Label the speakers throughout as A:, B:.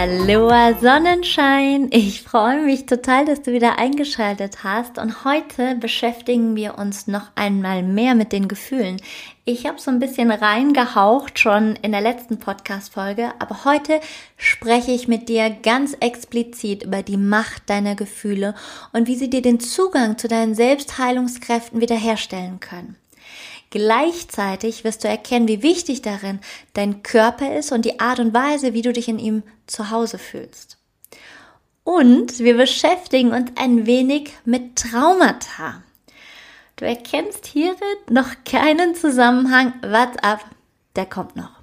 A: Aloha Sonnenschein! Ich freue mich total, dass du wieder eingeschaltet hast und heute beschäftigen wir uns noch einmal mehr mit den Gefühlen. Ich habe so ein bisschen reingehaucht schon in der letzten Podcast-Folge, aber heute spreche ich mit dir ganz explizit über die Macht deiner Gefühle und wie sie dir den Zugang zu deinen Selbstheilungskräften wiederherstellen können. Gleichzeitig wirst du erkennen, wie wichtig darin dein Körper ist und die Art und Weise, wie du dich in ihm zu Hause fühlst. Und wir beschäftigen uns ein wenig mit Traumata. Du erkennst hierin noch keinen Zusammenhang. What's ab? Der kommt noch.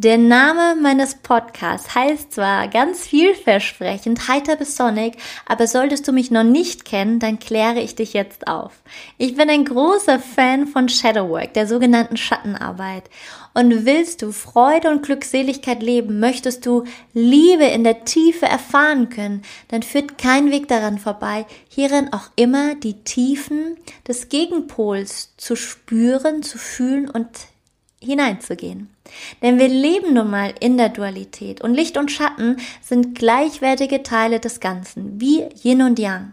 A: Der Name meines Podcasts heißt zwar ganz vielversprechend Heiter bis Sonic, aber solltest du mich noch nicht kennen, dann kläre ich dich jetzt auf. Ich bin ein großer Fan von Shadowwork, der sogenannten Schattenarbeit. Und willst du Freude und Glückseligkeit leben, möchtest du Liebe in der Tiefe erfahren können, dann führt kein Weg daran vorbei, hierin auch immer die Tiefen des Gegenpols zu spüren, zu fühlen und hineinzugehen. Denn wir leben nun mal in der Dualität und Licht und Schatten sind gleichwertige Teile des Ganzen, wie Yin und Yang.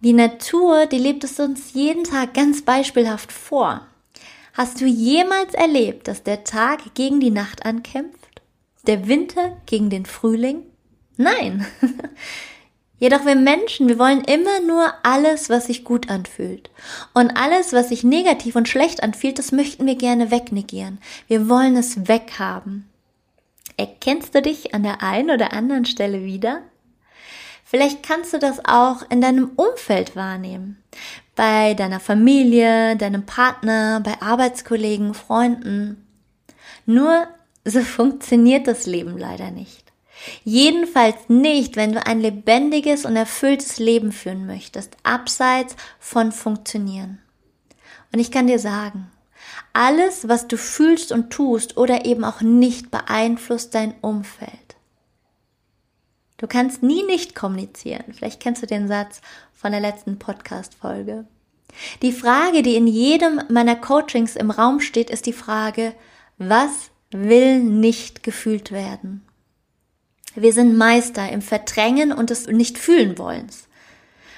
A: Die Natur, die lebt es uns jeden Tag ganz beispielhaft vor. Hast du jemals erlebt, dass der Tag gegen die Nacht ankämpft? Der Winter gegen den Frühling? Nein. Jedoch wir Menschen, wir wollen immer nur alles, was sich gut anfühlt. Und alles, was sich negativ und schlecht anfühlt, das möchten wir gerne wegnegieren. Wir wollen es weghaben. Erkennst du dich an der einen oder anderen Stelle wieder? Vielleicht kannst du das auch in deinem Umfeld wahrnehmen. Bei deiner Familie, deinem Partner, bei Arbeitskollegen, Freunden. Nur so funktioniert das Leben leider nicht. Jedenfalls nicht, wenn du ein lebendiges und erfülltes Leben führen möchtest, abseits von funktionieren. Und ich kann dir sagen, alles, was du fühlst und tust oder eben auch nicht, beeinflusst dein Umfeld. Du kannst nie nicht kommunizieren. Vielleicht kennst du den Satz von der letzten Podcast-Folge. Die Frage, die in jedem meiner Coachings im Raum steht, ist die Frage, was will nicht gefühlt werden? Wir sind Meister im Verdrängen und des nicht fühlen wollens.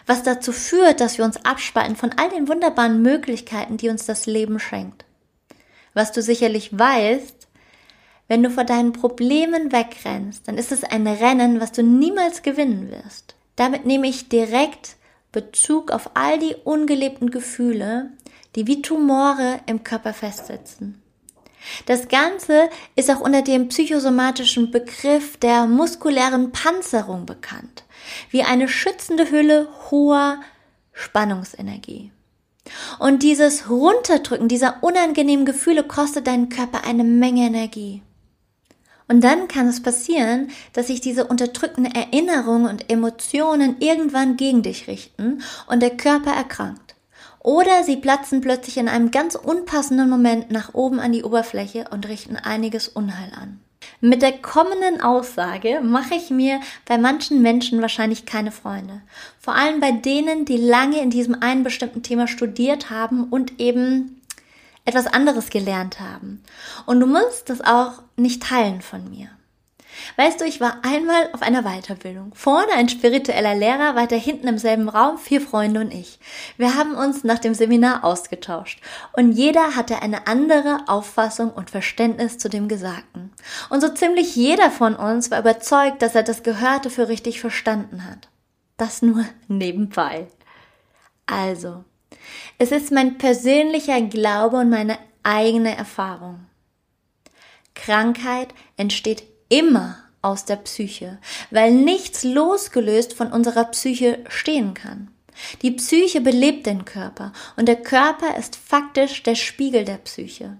A: Was dazu führt, dass wir uns abspalten von all den wunderbaren Möglichkeiten, die uns das Leben schenkt. Was du sicherlich weißt, wenn du vor deinen Problemen wegrennst, dann ist es ein Rennen, was du niemals gewinnen wirst. Damit nehme ich direkt Bezug auf all die ungelebten Gefühle, die wie Tumore im Körper festsitzen. Das Ganze ist auch unter dem psychosomatischen Begriff der muskulären Panzerung bekannt, wie eine schützende Hülle hoher Spannungsenergie. Und dieses Runterdrücken dieser unangenehmen Gefühle kostet deinen Körper eine Menge Energie. Und dann kann es passieren, dass sich diese unterdrückten Erinnerungen und Emotionen irgendwann gegen dich richten und der Körper erkrankt. Oder sie platzen plötzlich in einem ganz unpassenden Moment nach oben an die Oberfläche und richten einiges Unheil an. Mit der kommenden Aussage mache ich mir bei manchen Menschen wahrscheinlich keine Freunde. Vor allem bei denen, die lange in diesem einen bestimmten Thema studiert haben und eben etwas anderes gelernt haben. Und du musst das auch nicht teilen von mir. Weißt du, ich war einmal auf einer Weiterbildung. Vorne ein spiritueller Lehrer, weiter hinten im selben Raum vier Freunde und ich. Wir haben uns nach dem Seminar ausgetauscht und jeder hatte eine andere Auffassung und Verständnis zu dem Gesagten. Und so ziemlich jeder von uns war überzeugt, dass er das Gehörte für richtig verstanden hat. Das nur nebenbei. Also, es ist mein persönlicher Glaube und meine eigene Erfahrung. Krankheit entsteht immer aus der Psyche, weil nichts losgelöst von unserer Psyche stehen kann. Die Psyche belebt den Körper und der Körper ist faktisch der Spiegel der Psyche.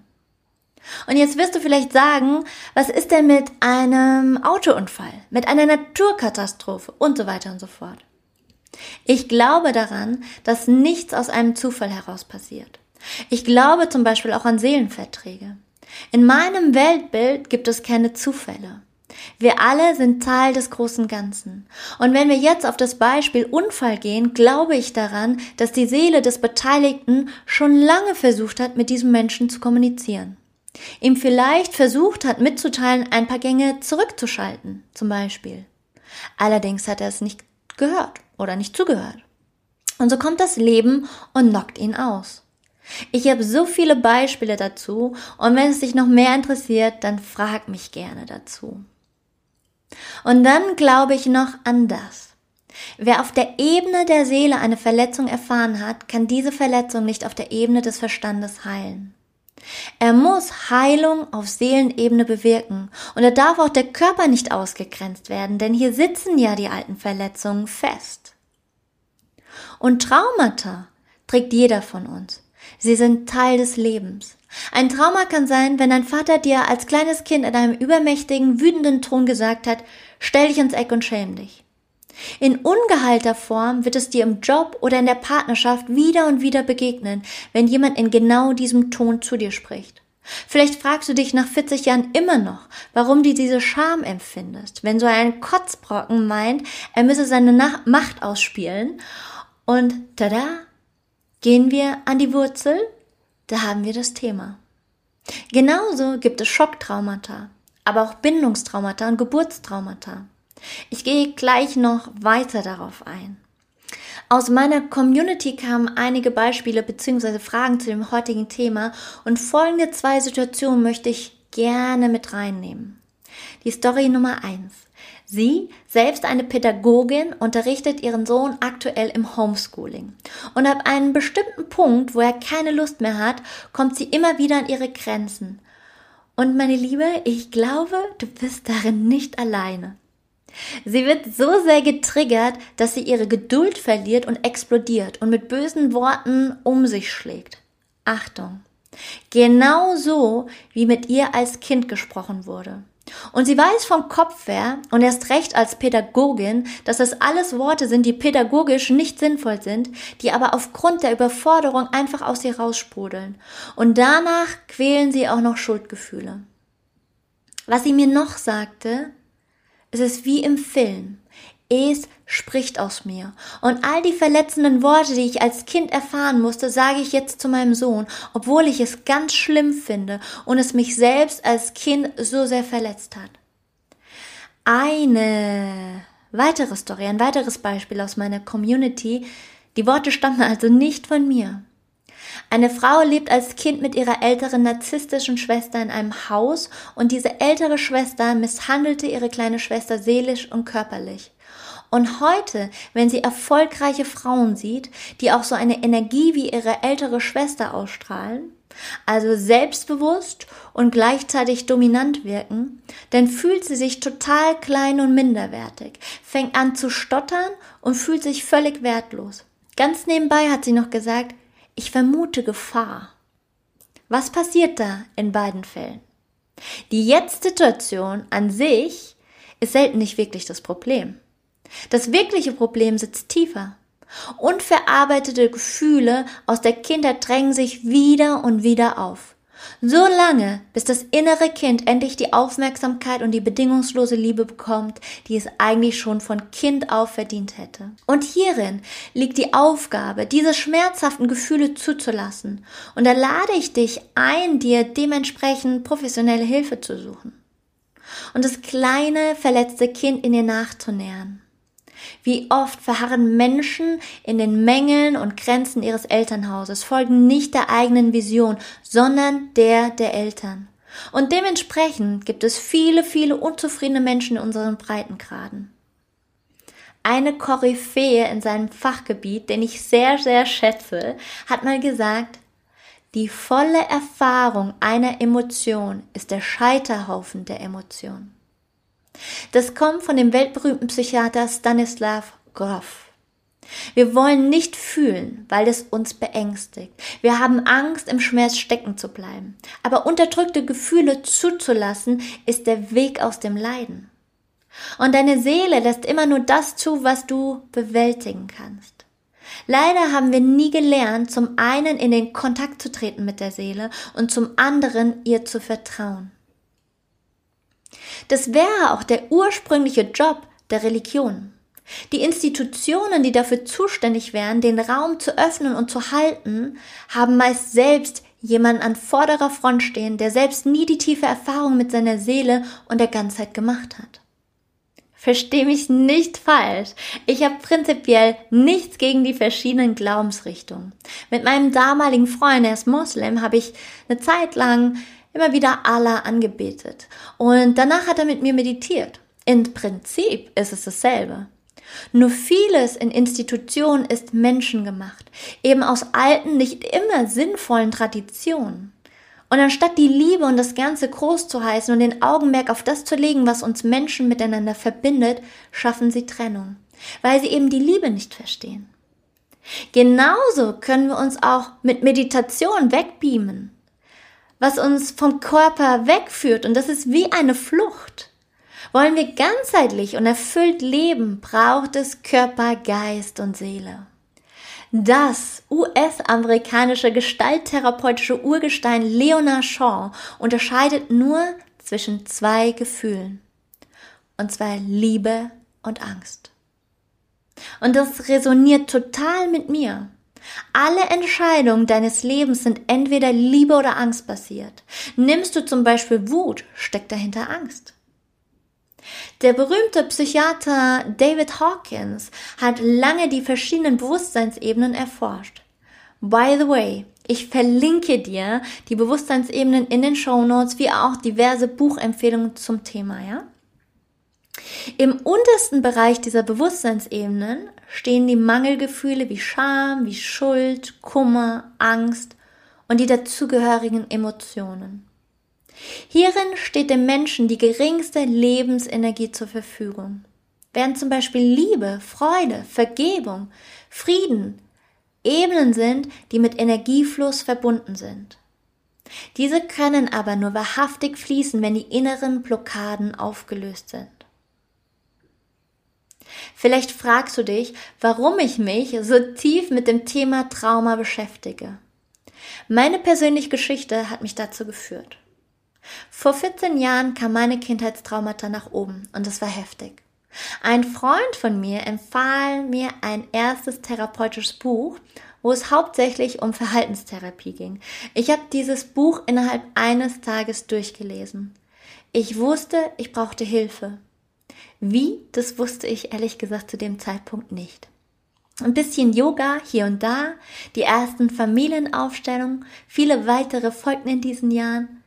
A: Und jetzt wirst du vielleicht sagen, was ist denn mit einem Autounfall, mit einer Naturkatastrophe und so weiter und so fort. Ich glaube daran, dass nichts aus einem Zufall heraus passiert. Ich glaube zum Beispiel auch an Seelenverträge. In meinem Weltbild gibt es keine Zufälle. Wir alle sind Teil des großen Ganzen. Und wenn wir jetzt auf das Beispiel Unfall gehen, glaube ich daran, dass die Seele des Beteiligten schon lange versucht hat, mit diesem Menschen zu kommunizieren. Ihm vielleicht versucht hat mitzuteilen, ein paar Gänge zurückzuschalten, zum Beispiel. Allerdings hat er es nicht gehört oder nicht zugehört. Und so kommt das Leben und knockt ihn aus. Ich habe so viele Beispiele dazu und wenn es dich noch mehr interessiert, dann frag mich gerne dazu. Und dann glaube ich noch an das. Wer auf der Ebene der Seele eine Verletzung erfahren hat, kann diese Verletzung nicht auf der Ebene des Verstandes heilen. Er muss Heilung auf Seelenebene bewirken und er darf auch der Körper nicht ausgegrenzt werden, denn hier sitzen ja die alten Verletzungen fest. Und Traumata trägt jeder von uns. Sie sind Teil des Lebens. Ein Trauma kann sein, wenn dein Vater dir als kleines Kind in einem übermächtigen, wütenden Ton gesagt hat, stell dich ins Eck und schäm dich. In ungeheilter Form wird es dir im Job oder in der Partnerschaft wieder und wieder begegnen, wenn jemand in genau diesem Ton zu dir spricht. Vielleicht fragst du dich nach 40 Jahren immer noch, warum du diese Scham empfindest, wenn so ein Kotzbrocken meint, er müsse seine Macht ausspielen. Und tada, gehen wir an die Wurzel, da haben wir das Thema. Genauso gibt es Schocktraumata, aber auch Bindungstraumata und Geburtstraumata. Ich gehe gleich noch weiter darauf ein. Aus meiner Community kamen einige Beispiele bzw. Fragen zu dem heutigen Thema und folgende zwei Situationen möchte ich gerne mit reinnehmen. Die Story Nummer eins. Sie, selbst eine Pädagogin, unterrichtet ihren Sohn aktuell im Homeschooling. Und ab einem bestimmten Punkt, wo er keine Lust mehr hat, kommt sie immer wieder an ihre Grenzen. Und meine Liebe, ich glaube, du bist darin nicht alleine. Sie wird so sehr getriggert, dass sie ihre Geduld verliert und explodiert und mit bösen Worten um sich schlägt. Achtung. Genau so, wie mit ihr als Kind gesprochen wurde. Und sie weiß vom Kopf her und erst recht als Pädagogin, dass das alles Worte sind, die pädagogisch nicht sinnvoll sind, die aber aufgrund der Überforderung einfach aus ihr raussprudeln. Und danach quälen sie auch noch Schuldgefühle. Was sie mir noch sagte, es ist wie im Film. Es spricht aus mir. Und all die verletzenden Worte, die ich als Kind erfahren musste, sage ich jetzt zu meinem Sohn, obwohl ich es ganz schlimm finde und es mich selbst als Kind so sehr verletzt hat. Eine weitere Story, ein weiteres Beispiel aus meiner Community. Die Worte stammen also nicht von mir. Eine Frau lebt als Kind mit ihrer älteren narzisstischen Schwester in einem Haus und diese ältere Schwester misshandelte ihre kleine Schwester seelisch und körperlich. Und heute, wenn sie erfolgreiche Frauen sieht, die auch so eine Energie wie ihre ältere Schwester ausstrahlen, also selbstbewusst und gleichzeitig dominant wirken, dann fühlt sie sich total klein und minderwertig, fängt an zu stottern und fühlt sich völlig wertlos. Ganz nebenbei hat sie noch gesagt, ich vermute Gefahr. Was passiert da in beiden Fällen? Die Jetzt-Situation an sich ist selten nicht wirklich das Problem. Das wirkliche Problem sitzt tiefer. Unverarbeitete Gefühle aus der Kindheit drängen sich wieder und wieder auf. So lange, bis das innere Kind endlich die Aufmerksamkeit und die bedingungslose Liebe bekommt, die es eigentlich schon von Kind auf verdient hätte. Und hierin liegt die Aufgabe, diese schmerzhaften Gefühle zuzulassen. Und da lade ich dich ein, dir dementsprechend professionelle Hilfe zu suchen. Und das kleine, verletzte Kind in dir nachzunähern. Wie oft verharren Menschen in den Mängeln und Grenzen ihres Elternhauses, folgen nicht der eigenen Vision, sondern der der Eltern. Und dementsprechend gibt es viele, viele unzufriedene Menschen in unseren Breitengraden. Eine Koryphäe in seinem Fachgebiet, den ich sehr, sehr schätze, hat mal gesagt, die volle Erfahrung einer Emotion ist der Scheiterhaufen der Emotion. Das kommt von dem weltberühmten Psychiater Stanislav Grof. Wir wollen nicht fühlen, weil es uns beängstigt. Wir haben Angst, im Schmerz stecken zu bleiben. Aber unterdrückte Gefühle zuzulassen, ist der Weg aus dem Leiden. Und deine Seele lässt immer nur das zu, was du bewältigen kannst. Leider haben wir nie gelernt, zum einen in den Kontakt zu treten mit der Seele und zum anderen ihr zu vertrauen. Das wäre auch der ursprüngliche Job der Religion. Die Institutionen, die dafür zuständig wären, den Raum zu öffnen und zu halten, haben meist selbst jemanden an vorderer Front stehen, der selbst nie die tiefe Erfahrung mit seiner Seele und der Ganzheit gemacht hat. Versteh mich nicht falsch. Ich habe prinzipiell nichts gegen die verschiedenen Glaubensrichtungen. Mit meinem damaligen Freund, er ist Moslem, habe ich eine Zeit lang immer wieder Allah angebetet. Und danach hat er mit mir meditiert. Im Prinzip ist es dasselbe. Nur vieles in Institutionen ist menschengemacht, eben aus alten, nicht immer sinnvollen Traditionen. Und anstatt die Liebe und das Ganze groß zu heißen und den Augenmerk auf das zu legen, was uns Menschen miteinander verbindet, schaffen sie Trennung, weil sie eben die Liebe nicht verstehen. Genauso können wir uns auch mit Meditation wegbeamen, was uns vom Körper wegführt und das ist wie eine Flucht. Wollen wir ganzheitlich und erfüllt leben, braucht es Körper, Geist und Seele. Das US-amerikanische gestalttherapeutische Urgestein Leonard Shaw unterscheidet nur zwischen zwei Gefühlen. Und zwar Liebe und Angst. Und das resoniert total mit mir. Alle Entscheidungen deines Lebens sind entweder Liebe oder Angst basiert. Nimmst du zum Beispiel Wut, steckt dahinter Angst. Der berühmte Psychiater David Hawkins hat lange die verschiedenen Bewusstseinsebenen erforscht. By the way, ich verlinke dir die Bewusstseinsebenen in den Show Notes, wie auch diverse Buchempfehlungen zum Thema, ja? Im untersten Bereich dieser Bewusstseinsebenen stehen die Mangelgefühle wie Scham, wie Schuld, Kummer, Angst und die dazugehörigen Emotionen. Hierin steht dem Menschen die geringste Lebensenergie zur Verfügung. Während zum Beispiel Liebe, Freude, Vergebung, Frieden Ebenen sind, die mit Energiefluss verbunden sind. Diese können aber nur wahrhaftig fließen, wenn die inneren Blockaden aufgelöst sind. Vielleicht fragst du dich, warum ich mich so tief mit dem Thema Trauma beschäftige. Meine persönliche Geschichte hat mich dazu geführt. Vor 14 Jahren kam meine Kindheitstraumata nach oben und es war heftig. Ein Freund von mir empfahl mir ein erstes therapeutisches Buch, wo es hauptsächlich um Verhaltenstherapie ging. Ich habe dieses Buch innerhalb eines Tages durchgelesen. Ich wusste, ich brauchte Hilfe. Wie, das wusste ich ehrlich gesagt zu dem Zeitpunkt nicht. Ein bisschen Yoga hier und da, die ersten Familienaufstellungen, viele weitere folgten in diesen Jahren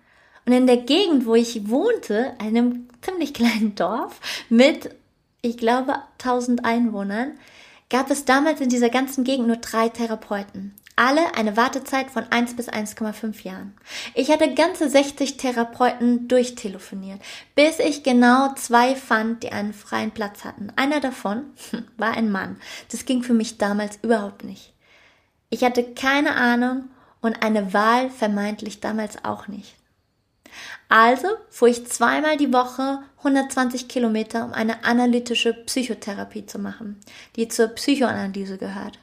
A: und in der Gegend, wo ich wohnte, einem ziemlich kleinen Dorf mit, ich glaube, 1000 Einwohnern, gab es damals in dieser ganzen Gegend nur drei Therapeuten. Alle eine Wartezeit von 1 bis 1,5 Jahren. Ich hatte ganze 60 Therapeuten durchtelefoniert, bis ich genau zwei fand, die einen freien Platz hatten. Einer davon war ein Mann. Das ging für mich damals überhaupt nicht. Ich hatte keine Ahnung und eine Wahl vermeintlich damals auch nicht. Also fuhr ich zweimal die Woche 120 Kilometer, um eine analytische Psychotherapie zu machen, die zur Psychoanalyse gehört.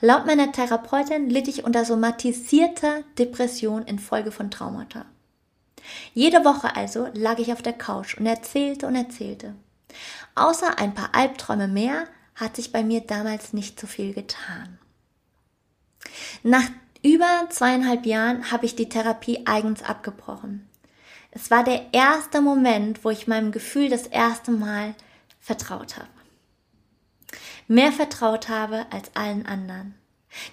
A: Laut meiner Therapeutin litt ich unter somatisierter Depression infolge von Traumata. Jede Woche also lag ich auf der Couch und erzählte und erzählte. Außer ein paar Albträume mehr hat sich bei mir damals nicht so viel getan. Nach über zweieinhalb Jahren habe ich die Therapie eigens abgebrochen. Es war der erste Moment, wo ich meinem Gefühl das erste Mal vertraut habe. Mehr vertraut habe als allen anderen.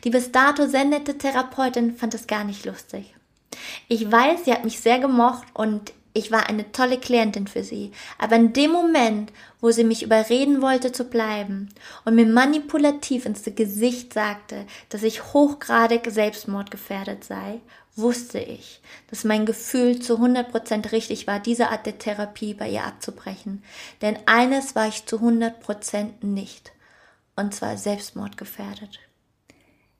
A: Die bis dato sendete Therapeutin fand es gar nicht lustig. Ich weiß, sie hat mich sehr gemocht und ich war eine tolle Klientin für sie, aber in dem Moment, wo sie mich überreden wollte zu bleiben und mir manipulativ ins Gesicht sagte, dass ich hochgradig selbstmordgefährdet sei, wusste ich, dass mein Gefühl zu 100% richtig war, diese Art der Therapie bei ihr abzubrechen. Denn eines war ich zu 100% nicht. und zwar selbstmordgefährdet.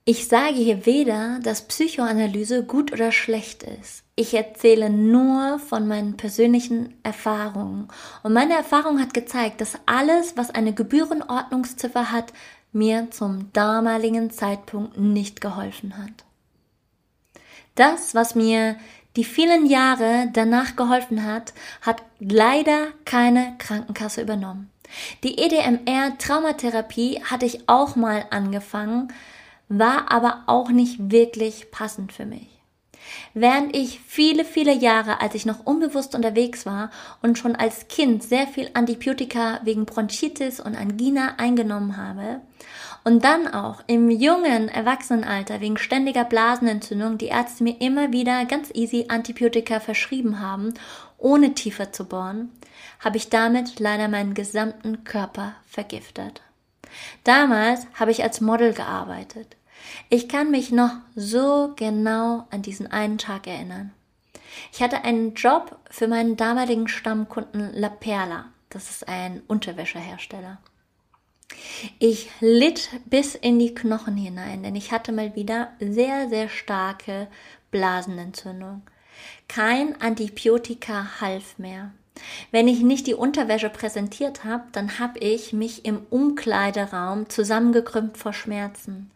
A: Ich sage hier weder, dass Psychoanalyse gut oder schlecht ist. Ich erzähle nur von meinen persönlichen Erfahrungen. Und meine Erfahrung hat gezeigt, dass alles, was eine Gebührenordnungsziffer hat, mir zum damaligen Zeitpunkt nicht geholfen hat. Das, was mir die vielen Jahre danach geholfen hat, hat leider keine Krankenkasse übernommen. Die EDMR Traumatherapie hatte ich auch mal angefangen, war aber auch nicht wirklich passend für mich. Während ich viele, viele Jahre, als ich noch unbewusst unterwegs war und schon als Kind sehr viel Antibiotika wegen Bronchitis und Angina eingenommen habe und dann auch im jungen Erwachsenenalter wegen ständiger Blasenentzündung die Ärzte mir immer wieder ganz easy Antibiotika verschrieben haben, ohne tiefer zu bohren, habe ich damit leider meinen gesamten Körper vergiftet. Damals habe ich als Model gearbeitet. Ich kann mich noch so genau an diesen einen Tag erinnern. Ich hatte einen Job für meinen damaligen Stammkunden La Perla. Das ist ein Unterwäschehersteller. Ich litt bis in die Knochen hinein, denn ich hatte mal wieder sehr, sehr starke Blasenentzündung. Kein Antibiotika half mehr. Wenn ich nicht die Unterwäsche präsentiert habe, dann habe ich mich im Umkleideraum zusammengekrümmt vor Schmerzen.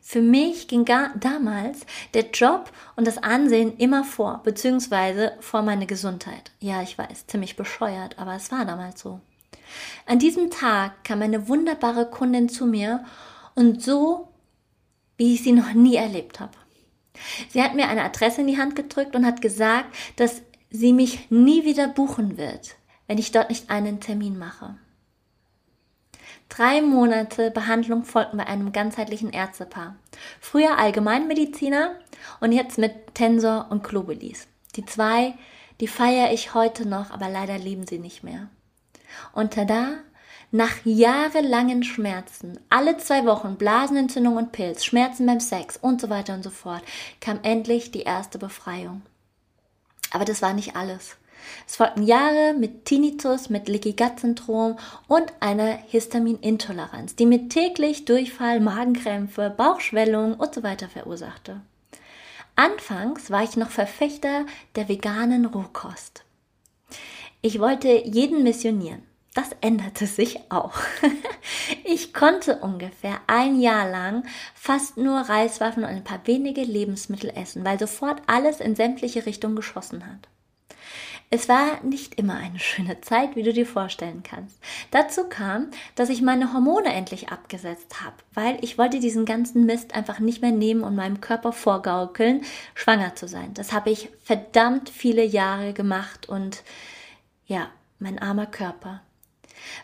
A: Für mich ging gar damals der Job und das Ansehen immer vor, beziehungsweise vor meine Gesundheit. Ja, ich weiß, ziemlich bescheuert, aber es war damals so. An diesem Tag kam eine wunderbare Kundin zu mir und so, wie ich sie noch nie erlebt habe. Sie hat mir eine Adresse in die Hand gedrückt und hat gesagt, dass sie mich nie wieder buchen wird, wenn ich dort nicht einen Termin mache. Drei Monate Behandlung folgten bei einem ganzheitlichen Ärztepaar. Früher Allgemeinmediziner und jetzt mit Tensor und Globulis. Die zwei, die feiere ich heute noch, aber leider leben sie nicht mehr. Und tada, nach jahrelangen Schmerzen, alle zwei Wochen Blasenentzündung und Pilz, Schmerzen beim Sex und so weiter und so fort, kam endlich die erste Befreiung. Aber das war nicht alles. Es folgten Jahre mit Tinnitus, mit Leaky Gut Syndrom und einer Histaminintoleranz, die mir täglich Durchfall, Magenkrämpfe, Bauchschwellung und so weiter verursachte. Anfangs war ich noch Verfechter der veganen Rohkost. Ich wollte jeden missionieren. Das änderte sich auch. Ich konnte ungefähr ein Jahr lang fast nur Reiswaffen und ein paar wenige Lebensmittel essen, weil sofort alles in sämtliche Richtungen geschossen hat. Es war nicht immer eine schöne Zeit, wie du dir vorstellen kannst. Dazu kam, dass ich meine Hormone endlich abgesetzt habe, weil ich wollte diesen ganzen Mist einfach nicht mehr nehmen und meinem Körper vorgaukeln, schwanger zu sein. Das habe ich verdammt viele Jahre gemacht und ja, mein armer Körper.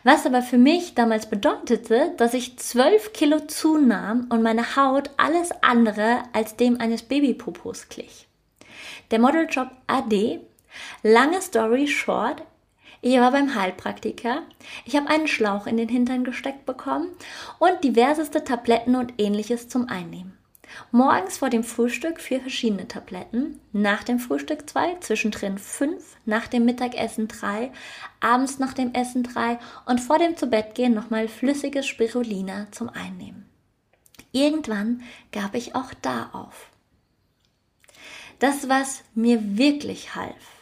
A: Was aber für mich damals bedeutete, dass ich zwölf Kilo zunahm und meine Haut alles andere als dem eines Babypopos glich. Der Modeljob AD Lange Story short, ich war beim Heilpraktiker, ich habe einen Schlauch in den Hintern gesteckt bekommen und diverseste Tabletten und ähnliches zum Einnehmen. Morgens vor dem Frühstück vier verschiedene Tabletten, nach dem Frühstück zwei, zwischendrin fünf, nach dem Mittagessen drei, abends nach dem Essen drei und vor dem Zubettgehen nochmal flüssiges Spirulina zum Einnehmen. Irgendwann gab ich auch da auf. Das, was mir wirklich half,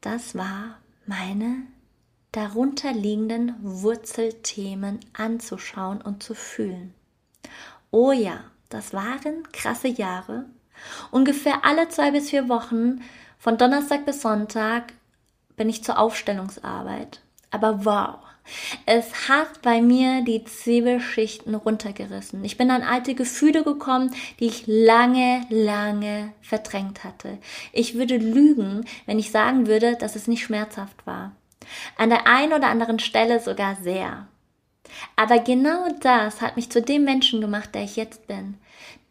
A: das war meine darunterliegenden Wurzelthemen anzuschauen und zu fühlen. Oh ja, das waren krasse Jahre. Ungefähr alle zwei bis vier Wochen, von Donnerstag bis Sonntag, bin ich zur Aufstellungsarbeit. Aber wow, es hat bei mir die Zwiebelschichten runtergerissen. Ich bin an alte Gefühle gekommen, die ich lange, lange verdrängt hatte. Ich würde lügen, wenn ich sagen würde, dass es nicht schmerzhaft war. An der einen oder anderen Stelle sogar sehr. Aber genau das hat mich zu dem Menschen gemacht, der ich jetzt bin.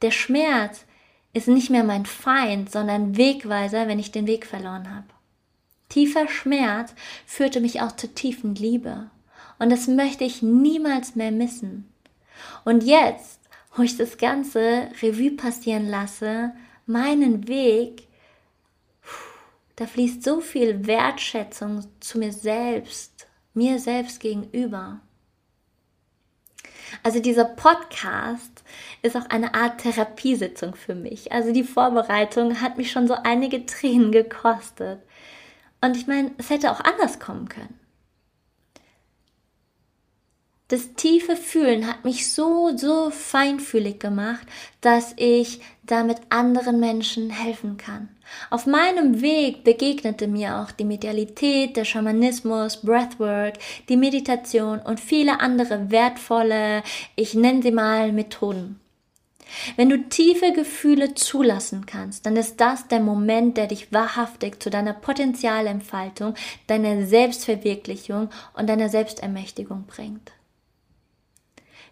A: Der Schmerz ist nicht mehr mein Feind, sondern Wegweiser, wenn ich den Weg verloren habe. Tiefer Schmerz führte mich auch zur tiefen Liebe. Und das möchte ich niemals mehr missen. Und jetzt, wo ich das ganze Revue passieren lasse, meinen Weg, da fließt so viel Wertschätzung zu mir selbst, mir selbst gegenüber. Also dieser Podcast ist auch eine Art Therapiesitzung für mich. Also die Vorbereitung hat mich schon so einige Tränen gekostet. Und ich meine, es hätte auch anders kommen können. Das tiefe Fühlen hat mich so, so feinfühlig gemacht, dass ich damit anderen Menschen helfen kann. Auf meinem Weg begegnete mir auch die Medialität, der Schamanismus, Breathwork, die Meditation und viele andere wertvolle, ich nenne sie mal Methoden. Wenn du tiefe Gefühle zulassen kannst, dann ist das der Moment, der dich wahrhaftig zu deiner Potenzialentfaltung, deiner Selbstverwirklichung und deiner Selbstermächtigung bringt.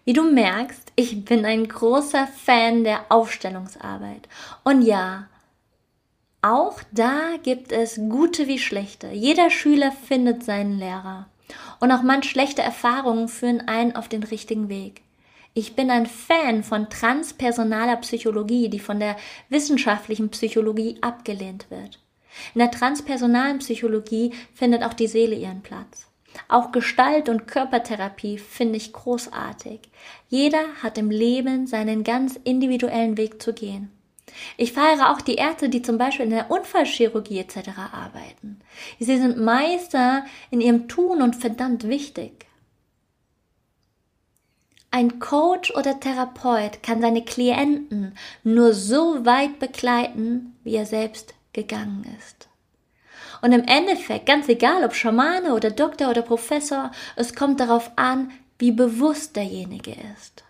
A: Wie du merkst, ich bin ein großer Fan der Aufstellungsarbeit. Und ja, auch da gibt es gute wie schlechte. Jeder Schüler findet seinen Lehrer. Und auch manch schlechte Erfahrungen führen einen auf den richtigen Weg. Ich bin ein Fan von transpersonaler Psychologie, die von der wissenschaftlichen Psychologie abgelehnt wird. In der transpersonalen Psychologie findet auch die Seele ihren Platz. Auch Gestalt- und Körpertherapie finde ich großartig. Jeder hat im Leben seinen ganz individuellen Weg zu gehen. Ich feiere auch die Ärzte, die zum Beispiel in der Unfallchirurgie etc. arbeiten. Sie sind Meister in ihrem Tun und verdammt wichtig. Ein Coach oder Therapeut kann seine Klienten nur so weit begleiten, wie er selbst gegangen ist. Und im Endeffekt, ganz egal ob Schamane oder Doktor oder Professor, es kommt darauf an, wie bewusst derjenige ist.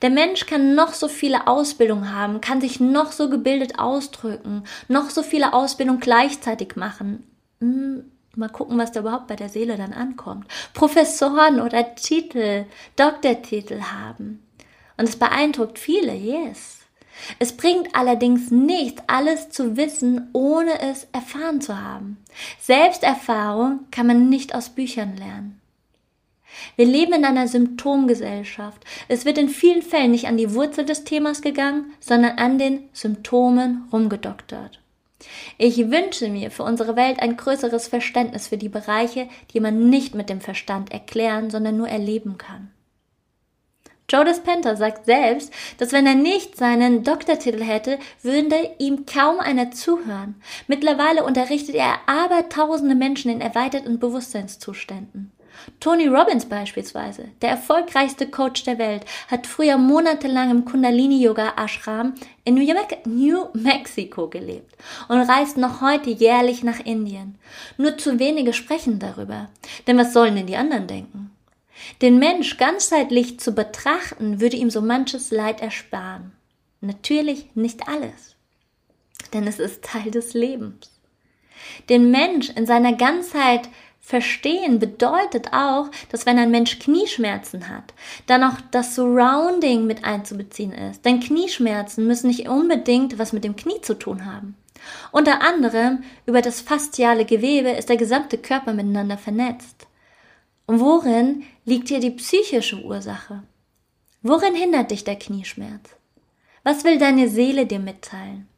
A: Der Mensch kann noch so viele Ausbildungen haben, kann sich noch so gebildet ausdrücken, noch so viele Ausbildungen gleichzeitig machen. Hm, mal gucken, was da überhaupt bei der Seele dann ankommt. Professoren oder Titel, Doktortitel haben. Und es beeindruckt viele, yes. Es bringt allerdings nichts, alles zu wissen, ohne es erfahren zu haben. Selbsterfahrung kann man nicht aus Büchern lernen. Wir leben in einer Symptomgesellschaft. Es wird in vielen Fällen nicht an die Wurzel des Themas gegangen, sondern an den Symptomen rumgedoktert. Ich wünsche mir für unsere Welt ein größeres Verständnis für die Bereiche, die man nicht mit dem Verstand erklären, sondern nur erleben kann. Joe Dispenza sagt selbst, dass wenn er nicht seinen Doktortitel hätte, würde ihm kaum einer zuhören. Mittlerweile unterrichtet er aber tausende Menschen in erweiterten Bewusstseinszuständen. Tony Robbins beispielsweise, der erfolgreichste Coach der Welt, hat früher monatelang im Kundalini-Yoga-Ashram in New Mexico gelebt und reist noch heute jährlich nach Indien. Nur zu wenige sprechen darüber. Denn was sollen denn die anderen denken? Den Mensch ganzheitlich zu betrachten, würde ihm so manches Leid ersparen. Natürlich nicht alles, denn es ist Teil des Lebens. Den Mensch in seiner Ganzheit verstehen bedeutet auch, dass wenn ein Mensch Knieschmerzen hat, dann auch das Surrounding mit einzubeziehen ist. Denn Knieschmerzen müssen nicht unbedingt was mit dem Knie zu tun haben. Unter anderem über das fasziale Gewebe ist der gesamte Körper miteinander vernetzt. Und worin liegt hier die psychische Ursache? Worin hindert dich der Knieschmerz? Was will deine Seele dir mitteilen?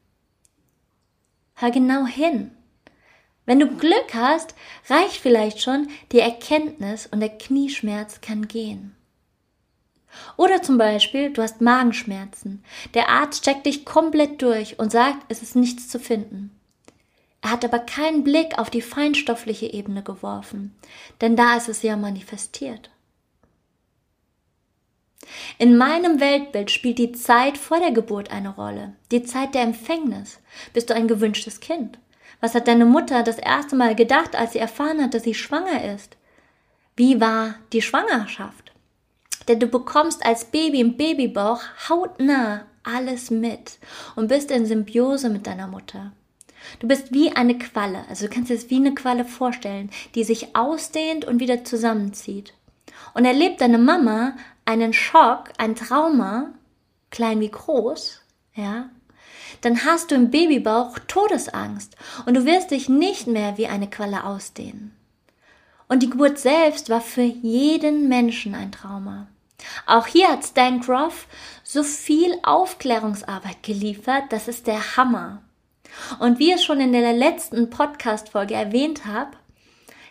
A: Hör genau hin. Wenn du Glück hast, reicht vielleicht schon die Erkenntnis und der Knieschmerz kann gehen. Oder zum Beispiel, du hast Magenschmerzen. Der Arzt checkt dich komplett durch und sagt, es ist nichts zu finden. Er hat aber keinen Blick auf die feinstoffliche Ebene geworfen, denn da ist es ja manifestiert. In meinem Weltbild spielt die Zeit vor der Geburt eine Rolle, die Zeit der Empfängnis. Bist du ein gewünschtes Kind? Was hat deine Mutter das erste Mal gedacht, als sie erfahren hat, dass sie schwanger ist? Wie war die Schwangerschaft? Denn du bekommst als Baby im Babybauch hautnah alles mit und bist in Symbiose mit deiner Mutter. Du bist wie eine Qualle, also du kannst dir es wie eine Qualle vorstellen, die sich ausdehnt und wieder zusammenzieht. Und erlebt deine Mama einen Schock, ein Trauma, klein wie groß, ja, dann hast du im Babybauch Todesangst und du wirst dich nicht mehr wie eine Qualle ausdehnen. Und die Geburt selbst war für jeden Menschen ein Trauma. Auch hier hat Stan Groff so viel Aufklärungsarbeit geliefert, das ist der Hammer. Und wie ich schon in der letzten Podcast-Folge erwähnt habe,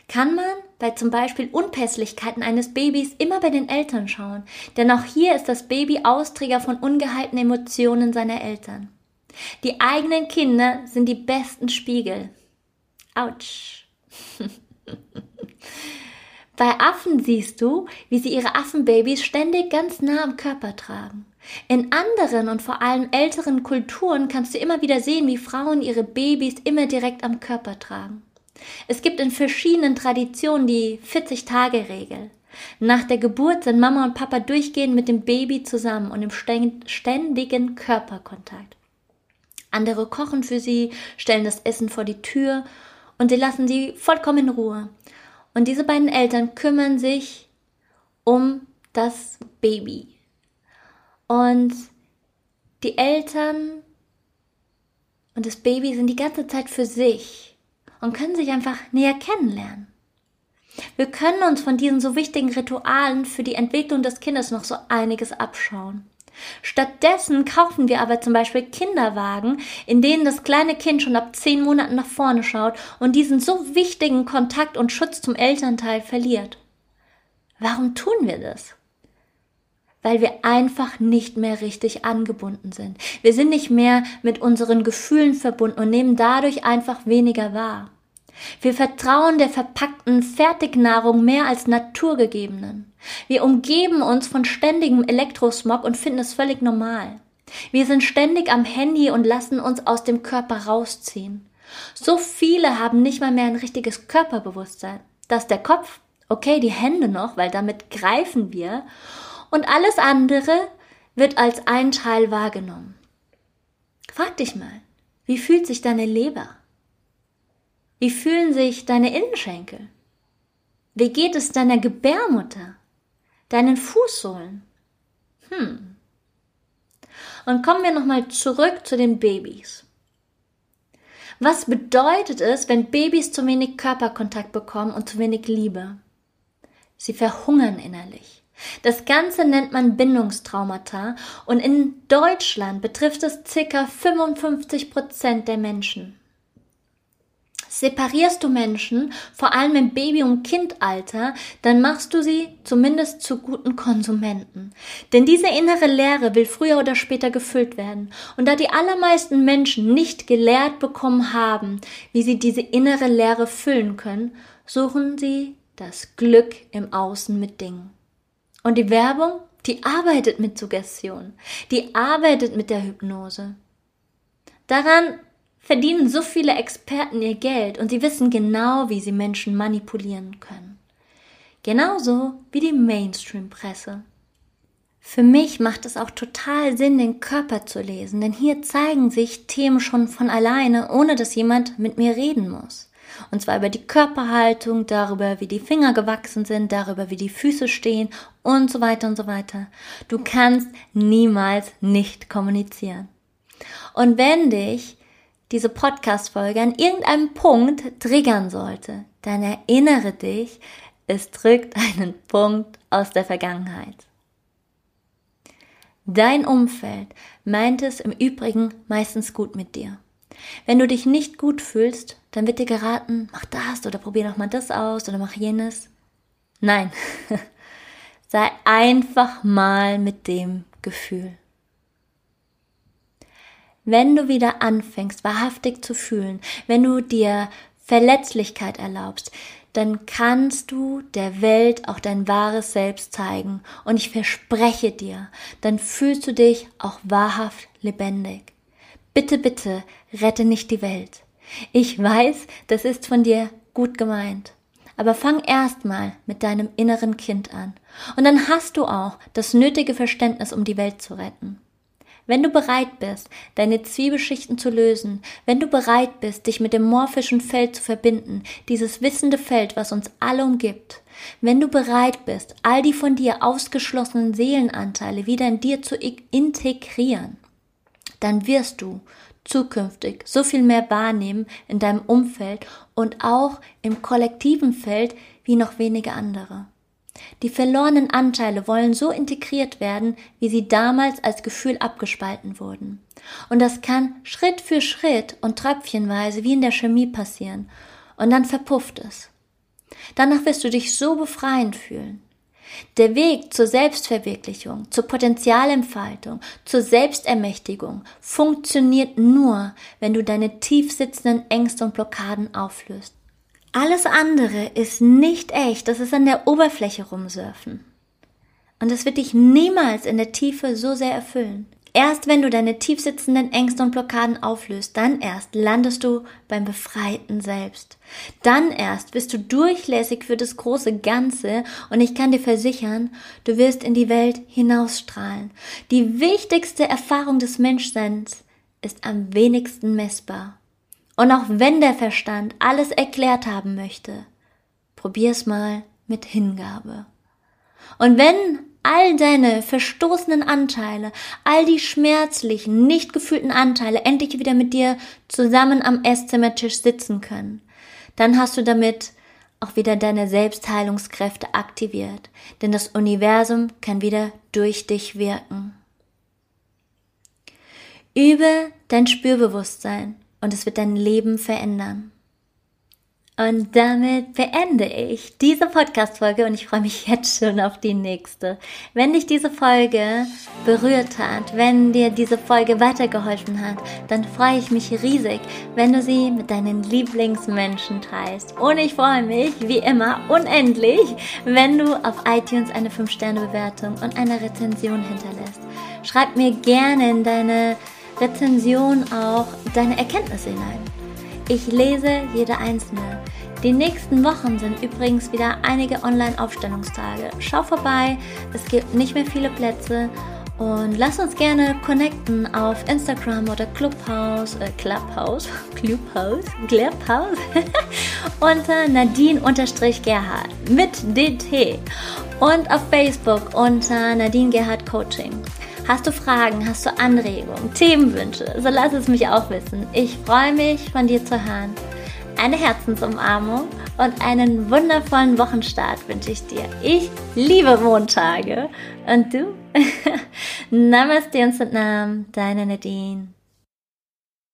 A: kann man bei zum Beispiel Unpässlichkeiten eines Babys immer bei den Eltern schauen, denn auch hier ist das Baby Austräger von ungehaltenen Emotionen seiner Eltern. Die eigenen Kinder sind die besten Spiegel. Autsch. Bei Affen siehst du, wie sie ihre Affenbabys ständig ganz nah am Körper tragen. In anderen und vor allem älteren Kulturen kannst du immer wieder sehen, wie Frauen ihre Babys immer direkt am Körper tragen. Es gibt in verschiedenen Traditionen die 40-Tage-Regel. Nach der Geburt sind Mama und Papa durchgehend mit dem Baby zusammen und im ständigen Körperkontakt. Andere kochen für sie, stellen das Essen vor die Tür und sie lassen sie vollkommen in Ruhe. Und diese beiden Eltern kümmern sich um das Baby. Und die Eltern und das Baby sind die ganze Zeit für sich und können sich einfach näher kennenlernen. Wir können uns von diesen so wichtigen Ritualen für die Entwicklung des Kindes noch so einiges abschauen. Stattdessen kaufen wir aber zum Beispiel Kinderwagen, in denen das kleine Kind schon ab zehn Monaten nach vorne schaut und diesen so wichtigen Kontakt und Schutz zum Elternteil verliert. Warum tun wir das? Weil wir einfach nicht mehr richtig angebunden sind. Wir sind nicht mehr mit unseren Gefühlen verbunden und nehmen dadurch einfach weniger wahr. Wir vertrauen der verpackten Fertignahrung mehr als naturgegebenen. Wir umgeben uns von ständigem Elektrosmog und finden es völlig normal. Wir sind ständig am Handy und lassen uns aus dem Körper rausziehen. So viele haben nicht mal mehr ein richtiges Körperbewusstsein. Das ist der Kopf, okay, die Hände noch, weil damit greifen wir. Und alles andere wird als ein Teil wahrgenommen. Frag dich mal, wie fühlt sich deine Leber? Wie fühlen sich deine Innenschenkel? Wie geht es deiner Gebärmutter? Deinen Fußsohlen? Hm. Und kommen wir nochmal zurück zu den Babys. Was bedeutet es, wenn Babys zu wenig Körperkontakt bekommen und zu wenig Liebe? Sie verhungern innerlich. Das Ganze nennt man Bindungstraumata und in Deutschland betrifft es circa 55 Prozent der Menschen. Separierst du Menschen, vor allem im Baby- und Kindalter, dann machst du sie zumindest zu guten Konsumenten. Denn diese innere Leere will früher oder später gefüllt werden. Und da die allermeisten Menschen nicht gelehrt bekommen haben, wie sie diese innere Leere füllen können, suchen sie das Glück im Außen mit Dingen. Und die Werbung, die arbeitet mit Suggestion, die arbeitet mit der Hypnose. Daran verdienen so viele Experten ihr Geld und sie wissen genau, wie sie Menschen manipulieren können. Genauso wie die Mainstream-Presse. Für mich macht es auch total Sinn, den Körper zu lesen, denn hier zeigen sich Themen schon von alleine, ohne dass jemand mit mir reden muss. Und zwar über die Körperhaltung, darüber, wie die Finger gewachsen sind, darüber, wie die Füße stehen und so weiter und so weiter. Du kannst niemals nicht kommunizieren. Und wenn dich diese Podcast-Folge an irgendeinem Punkt triggern sollte, dann erinnere dich, es drückt einen Punkt aus der Vergangenheit. Dein Umfeld meint es im Übrigen meistens gut mit dir. Wenn du dich nicht gut fühlst, dann wird dir geraten, mach das oder probier noch mal das aus oder mach jenes. Nein, sei einfach mal mit dem Gefühl. Wenn du wieder anfängst, wahrhaftig zu fühlen, wenn du dir Verletzlichkeit erlaubst, dann kannst du der Welt auch dein wahres Selbst zeigen. Und ich verspreche dir, dann fühlst du dich auch wahrhaft lebendig. Bitte, bitte, rette nicht die Welt. Ich weiß, das ist von dir gut gemeint. Aber fang erstmal mit deinem inneren Kind an. Und dann hast du auch das nötige Verständnis, um die Welt zu retten. Wenn du bereit bist, deine Zwiebelschichten zu lösen, wenn du bereit bist, dich mit dem morphischen Feld zu verbinden, dieses wissende Feld, was uns alle umgibt, wenn du bereit bist, all die von dir ausgeschlossenen Seelenanteile wieder in dir zu integrieren, dann wirst du zukünftig so viel mehr wahrnehmen in deinem Umfeld und auch im kollektiven Feld wie noch wenige andere. Die verlorenen Anteile wollen so integriert werden, wie sie damals als Gefühl abgespalten wurden. Und das kann Schritt für Schritt und tröpfchenweise wie in der Chemie passieren. Und dann verpufft es. Danach wirst du dich so befreiend fühlen. Der Weg zur Selbstverwirklichung, zur Potenzialentfaltung, zur Selbstermächtigung funktioniert nur, wenn du deine tief sitzenden Ängste und Blockaden auflöst. Alles andere ist nicht echt, das ist an der Oberfläche rumsurfen. Und es wird dich niemals in der Tiefe so sehr erfüllen. Erst wenn du deine tiefsitzenden Ängste und Blockaden auflöst, dann erst landest du beim befreiten Selbst. Dann erst bist du durchlässig für das große Ganze und ich kann dir versichern, du wirst in die Welt hinausstrahlen. Die wichtigste Erfahrung des Menschseins ist am wenigsten messbar. Und auch wenn der Verstand alles erklärt haben möchte, probier's mal mit Hingabe. Und wenn all deine verstoßenen Anteile, all die schmerzlichen, nicht gefühlten Anteile endlich wieder mit dir zusammen am Esszimmertisch sitzen können, dann hast du damit auch wieder deine Selbstheilungskräfte aktiviert, denn das Universum kann wieder durch dich wirken. Übe dein Spürbewusstsein und es wird dein Leben verändern. Und damit beende ich diese Podcast-Folge und ich freue mich jetzt schon auf die nächste. Wenn dich diese Folge berührt hat, wenn dir diese Folge weitergeholfen hat, dann freue ich mich riesig, wenn du sie mit deinen Lieblingsmenschen teilst. Und ich freue mich, wie immer, unendlich, wenn du auf iTunes eine 5-Sterne-Bewertung und eine Rezension hinterlässt. Schreib mir gerne in deine Rezension auch deine Erkenntnisse hinein. Ich lese jede einzelne. Die nächsten Wochen sind übrigens wieder einige Online-Aufstellungstage. Schau vorbei, es gibt nicht mehr viele Plätze und lass uns gerne connecten auf Instagram oder Clubhouse, äh, Clubhouse, Clubhouse, Clubhouse unter Nadine-Gerhard mit DT und auf Facebook unter Nadine Gerhard Coaching. Hast du Fragen, hast du Anregungen, Themenwünsche, so lass es mich auch wissen. Ich freue mich, von dir zu hören. Eine Herzensumarmung und einen wundervollen Wochenstart wünsche ich dir. Ich liebe Montage. Und du? Namaste und Satnam, deine Nadine.